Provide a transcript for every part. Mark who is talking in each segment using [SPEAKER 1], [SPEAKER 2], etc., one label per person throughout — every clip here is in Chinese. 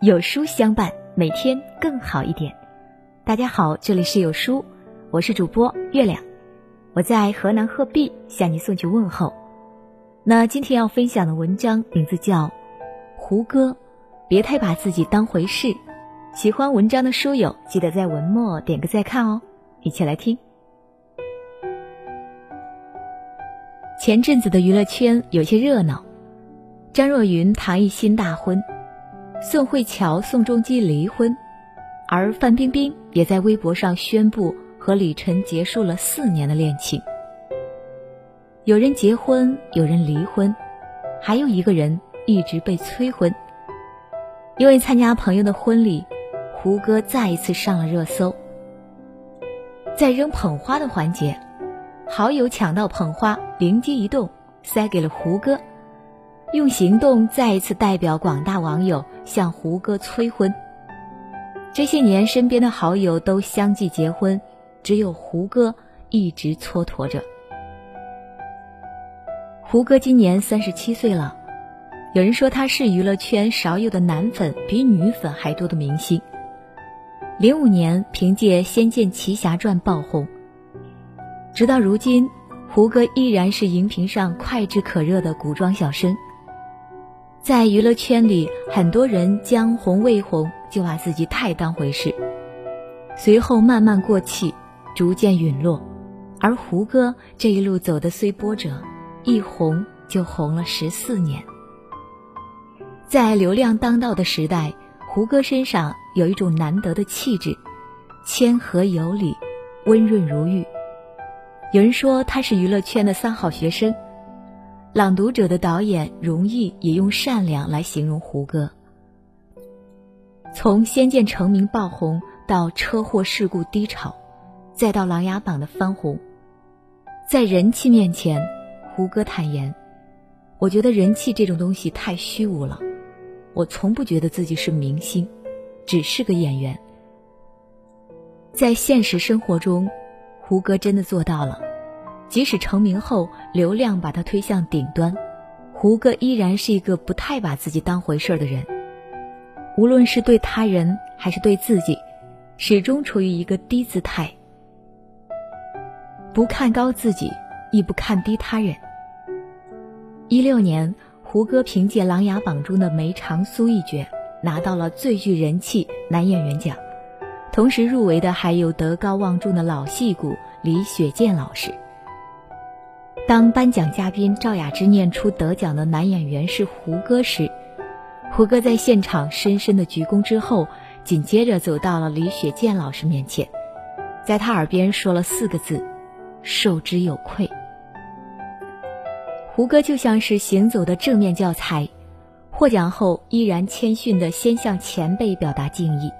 [SPEAKER 1] 有书相伴，每天更好一点。大家好，这里是有书，我是主播月亮，我在河南鹤壁向你送去问候。那今天要分享的文章名字叫《胡歌》，别太把自己当回事。喜欢文章的书友，记得在文末点个再看哦。一起来听。前阵子的娱乐圈有些热闹，张若昀、唐艺昕大婚。宋慧乔、宋仲基离婚，而范冰冰也在微博上宣布和李晨结束了四年的恋情。有人结婚，有人离婚，还有一个人一直被催婚。因为参加朋友的婚礼，胡歌再一次上了热搜。在扔捧花的环节，好友抢到捧花，灵机一动，塞给了胡歌。用行动再一次代表广大网友向胡歌催婚。这些年，身边的好友都相继结婚，只有胡歌一直蹉跎着。胡歌今年三十七岁了，有人说他是娱乐圈少有的男粉比女粉还多的明星。零五年凭借《仙剑奇侠传》爆红，直到如今，胡歌依然是荧屏上脍炙可热的古装小生。在娱乐圈里，很多人将红未红就把自己太当回事，随后慢慢过气，逐渐陨落。而胡歌这一路走的虽波折，一红就红了十四年。在流量当道的时代，胡歌身上有一种难得的气质，谦和有礼，温润如玉。有人说他是娱乐圈的三好学生。《朗读者》的导演容易也用善良来形容胡歌。从《仙剑》成名爆红，到车祸事故低潮，再到《琅琊榜》的翻红，在人气面前，胡歌坦言：“我觉得人气这种东西太虚无了，我从不觉得自己是明星，只是个演员。”在现实生活中，胡歌真的做到了。即使成名后流量把他推向顶端，胡歌依然是一个不太把自己当回事儿的人。无论是对他人还是对自己，始终处于一个低姿态，不看高自己，亦不看低他人。一六年，胡歌凭借《琅琊榜》中的梅长苏一角，拿到了最具人气男演员奖，同时入围的还有德高望重的老戏骨李雪健老师。当颁奖嘉宾赵雅芝念出得奖的男演员是胡歌时，胡歌在现场深深的鞠躬之后，紧接着走到了李雪健老师面前，在他耳边说了四个字：“受之有愧。”胡歌就像是行走的正面教材，获奖后依然谦逊的先向前辈表达敬意。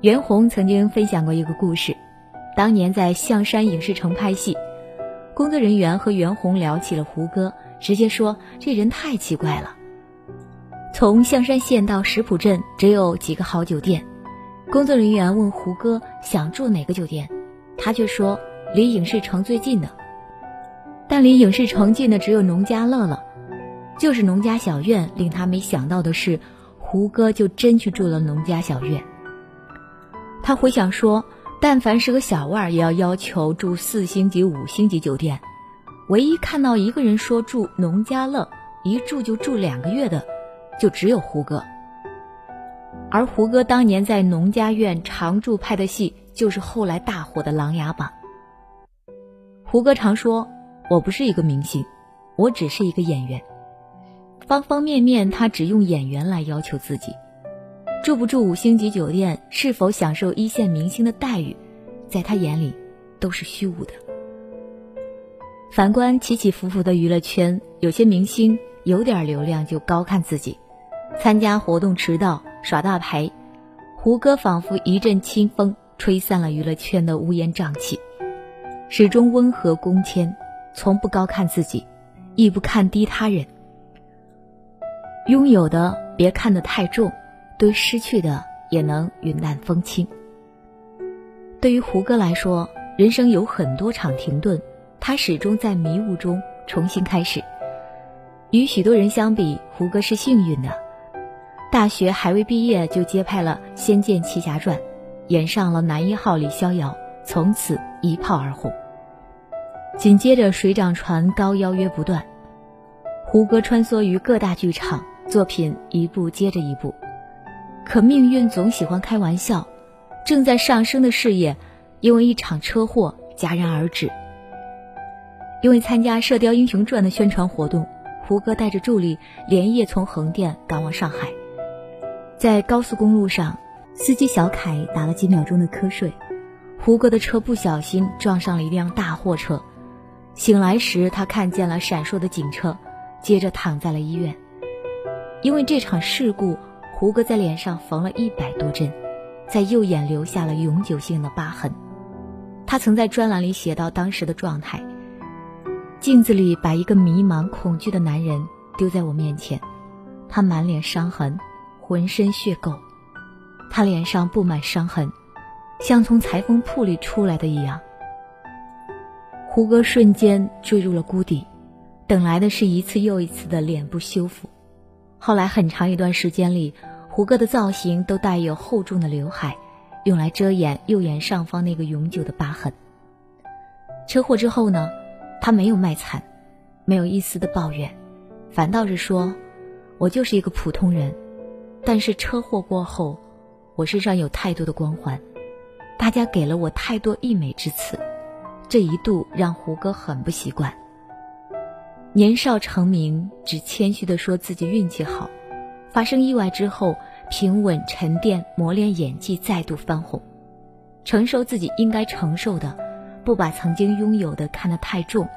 [SPEAKER 1] 袁弘曾经分享过一个故事，当年在象山影视城拍戏。工作人员和袁弘聊起了胡歌，直接说这人太奇怪了。从象山县到石浦镇只有几个好酒店，工作人员问胡歌想住哪个酒店，他却说离影视城最近的。但离影视城近的只有农家乐了，就是农家小院。令他没想到的是，胡歌就真去住了农家小院。他回想说。但凡是个小腕儿，也要要求住四星级、五星级酒店。唯一看到一个人说住农家乐，一住就住两个月的，就只有胡歌。而胡歌当年在农家院常住拍的戏，就是后来大火的《琅琊榜》。胡歌常说：“我不是一个明星，我只是一个演员。”方方面面，他只用演员来要求自己。住不住五星级酒店，是否享受一线明星的待遇，在他眼里都是虚无的。反观起起伏伏的娱乐圈，有些明星有点流量就高看自己，参加活动迟到耍大牌。胡歌仿佛一阵清风，吹散了娱乐圈的乌烟瘴气，始终温和恭谦，从不高看自己，亦不看低他人。拥有的别看得太重。对失去的也能云淡风轻。对于胡歌来说，人生有很多场停顿，他始终在迷雾中重新开始。与许多人相比，胡歌是幸运的。大学还未毕业就接拍了《仙剑奇侠传》，演上了男一号李逍遥，从此一炮而红。紧接着水涨船高邀约不断，胡歌穿梭于各大剧场，作品一部接着一部。可命运总喜欢开玩笑，正在上升的事业，因为一场车祸戛然而止。因为参加《射雕英雄传》的宣传活动，胡歌带着助理连夜从横店赶往上海。在高速公路上，司机小凯打了几秒钟的瞌睡，胡歌的车不小心撞上了一辆大货车。醒来时，他看见了闪烁的警车，接着躺在了医院。因为这场事故，胡歌在脸上缝了一百多针，在右眼留下了永久性的疤痕。他曾在专栏里写到当时的状态：镜子里把一个迷茫、恐惧的男人丢在我面前，他满脸伤痕，浑身血垢，他脸上布满伤痕，像从裁缝铺里出来的一样。胡歌瞬间坠入了谷底，等来的是一次又一次的脸部修复。后来很长一段时间里，胡歌的造型都带有厚重的刘海，用来遮掩右眼上方那个永久的疤痕。车祸之后呢，他没有卖惨，没有一丝的抱怨，反倒是说：“我就是一个普通人，但是车祸过后，我身上有太多的光环，大家给了我太多溢美之词。”这一度让胡歌很不习惯。年少成名，只谦虚地说自己运气好；发生意外之后，平稳沉淀，磨练演技，再度翻红。承受自己应该承受的，不把曾经拥有的看得太重，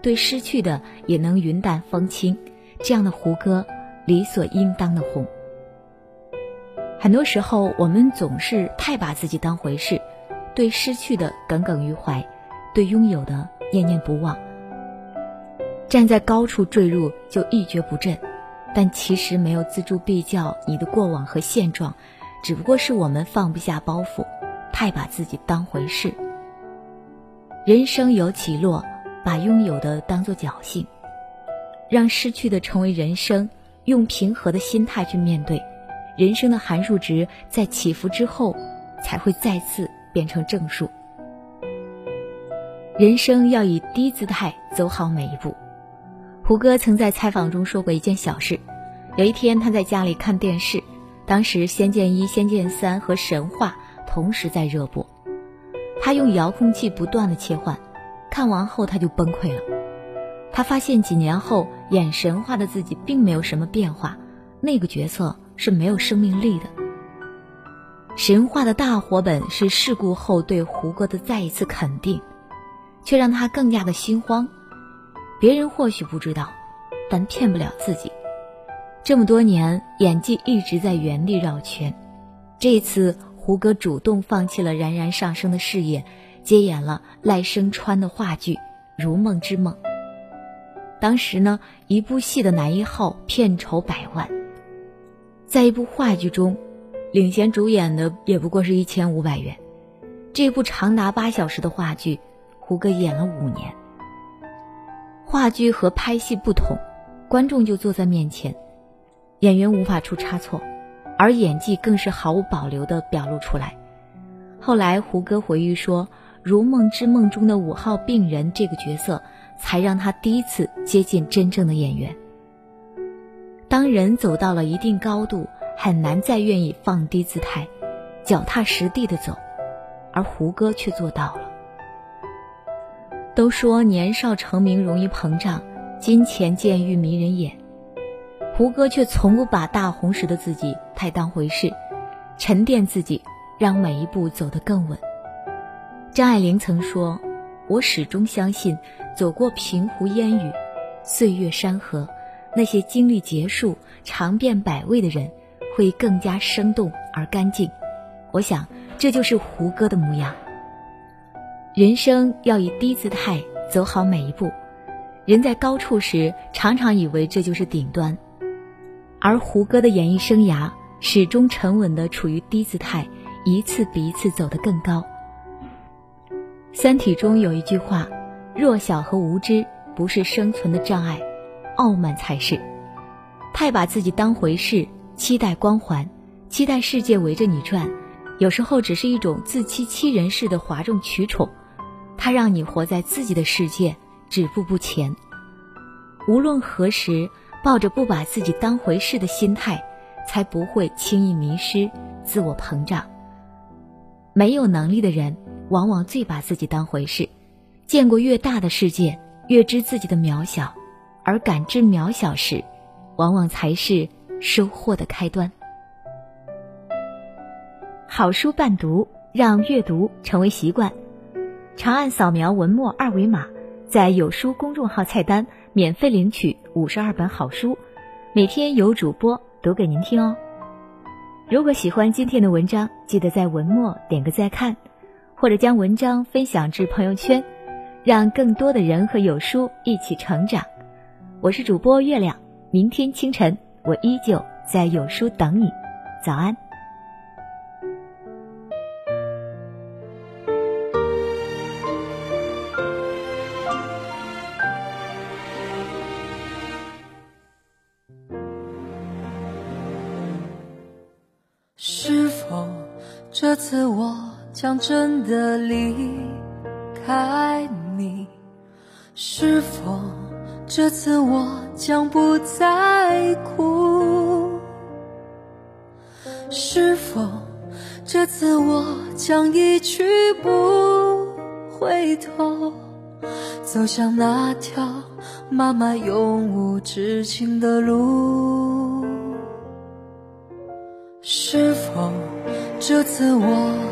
[SPEAKER 1] 对失去的也能云淡风轻。这样的胡歌，理所应当的红。很多时候，我们总是太把自己当回事，对失去的耿耿于怀。对拥有的念念不忘，站在高处坠入就一蹶不振，但其实没有锱铢必较。你的过往和现状，只不过是我们放不下包袱，太把自己当回事。人生有起落，把拥有的当做侥幸，让失去的成为人生，用平和的心态去面对。人生的函数值在起伏之后，才会再次变成正数。人生要以低姿态走好每一步。胡歌曾在采访中说过一件小事：有一天他在家里看电视，当时《仙剑一》《仙剑三》和《神话》同时在热播，他用遥控器不断的切换，看完后他就崩溃了。他发现几年后演《神话》的自己并没有什么变化，那个角色是没有生命力的。《神话》的大火本是事故后对胡歌的再一次肯定。却让他更加的心慌。别人或许不知道，但骗不了自己。这么多年，演技一直在原地绕圈。这次，胡歌主动放弃了冉冉上升的事业，接演了赖声川的话剧《如梦之梦》。当时呢，一部戏的男一号片酬百万，在一部话剧中，领衔主演的也不过是一千五百元。这部长达八小时的话剧。胡歌演了五年。话剧和拍戏不同，观众就坐在面前，演员无法出差错，而演技更是毫无保留地表露出来。后来胡歌回忆说：“《如梦之梦》中的五号病人这个角色，才让他第一次接近真正的演员。当人走到了一定高度，很难再愿意放低姿态，脚踏实地的走，而胡歌却做到了。”都说年少成名容易膨胀，金钱见欲迷人眼。胡歌却从不把大红时的自己太当回事，沉淀自己，让每一步走得更稳。张爱玲曾说：“我始终相信，走过平湖烟雨，岁月山河，那些经历劫数、尝遍百味的人，会更加生动而干净。”我想，这就是胡歌的模样。人生要以低姿态走好每一步。人在高处时，常常以为这就是顶端，而胡歌的演艺生涯始终沉稳地处于低姿态，一次比一次走得更高。《三体》中有一句话：“弱小和无知不是生存的障碍，傲慢才是。”太把自己当回事，期待光环，期待世界围着你转，有时候只是一种自欺欺人式的哗众取宠。它让你活在自己的世界，止步不前。无论何时，抱着不把自己当回事的心态，才不会轻易迷失、自我膨胀。没有能力的人，往往最把自己当回事。见过越大的世界，越知自己的渺小，而感知渺小时，往往才是收获的开端。好书伴读，让阅读成为习惯。长按扫描文末二维码，在有书公众号菜单免费领取五十二本好书，每天有主播读给您听哦。如果喜欢今天的文章，记得在文末点个再看，或者将文章分享至朋友圈，让更多的人和有书一起成长。我是主播月亮，明天清晨我依旧在有书等你，早安。
[SPEAKER 2] 真的离开你？是否这次我将不再哭？是否这次我将一去不回头，走向那条漫漫永无止境的路？是否这次我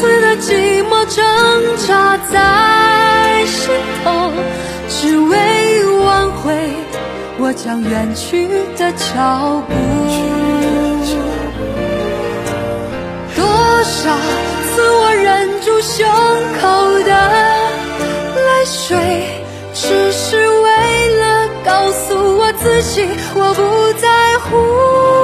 [SPEAKER 2] 次的寂寞挣扎在心头，只为挽回我将远去的脚步。多少次我忍住胸口的泪水，只是为了告诉我自己，我不在乎。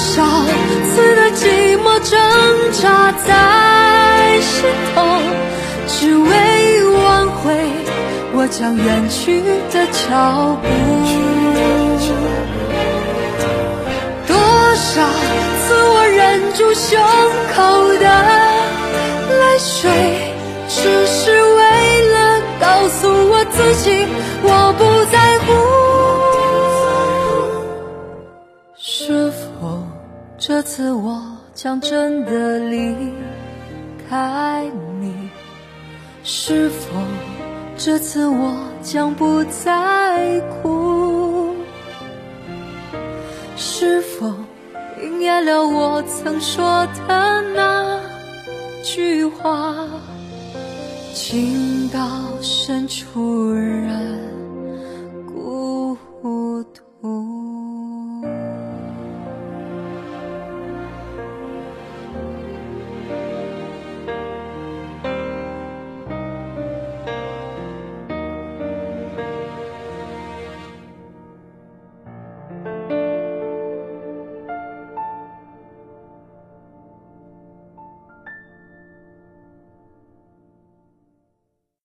[SPEAKER 2] 多少次的寂寞挣扎在心头，只为挽回我将远去的脚步。多少次我忍住胸口的泪水，只是为了告诉我自己，我不在乎。这次我将真的离开你，是否这次我将不再哭？是否应验了我曾说的那句话？情到深处人。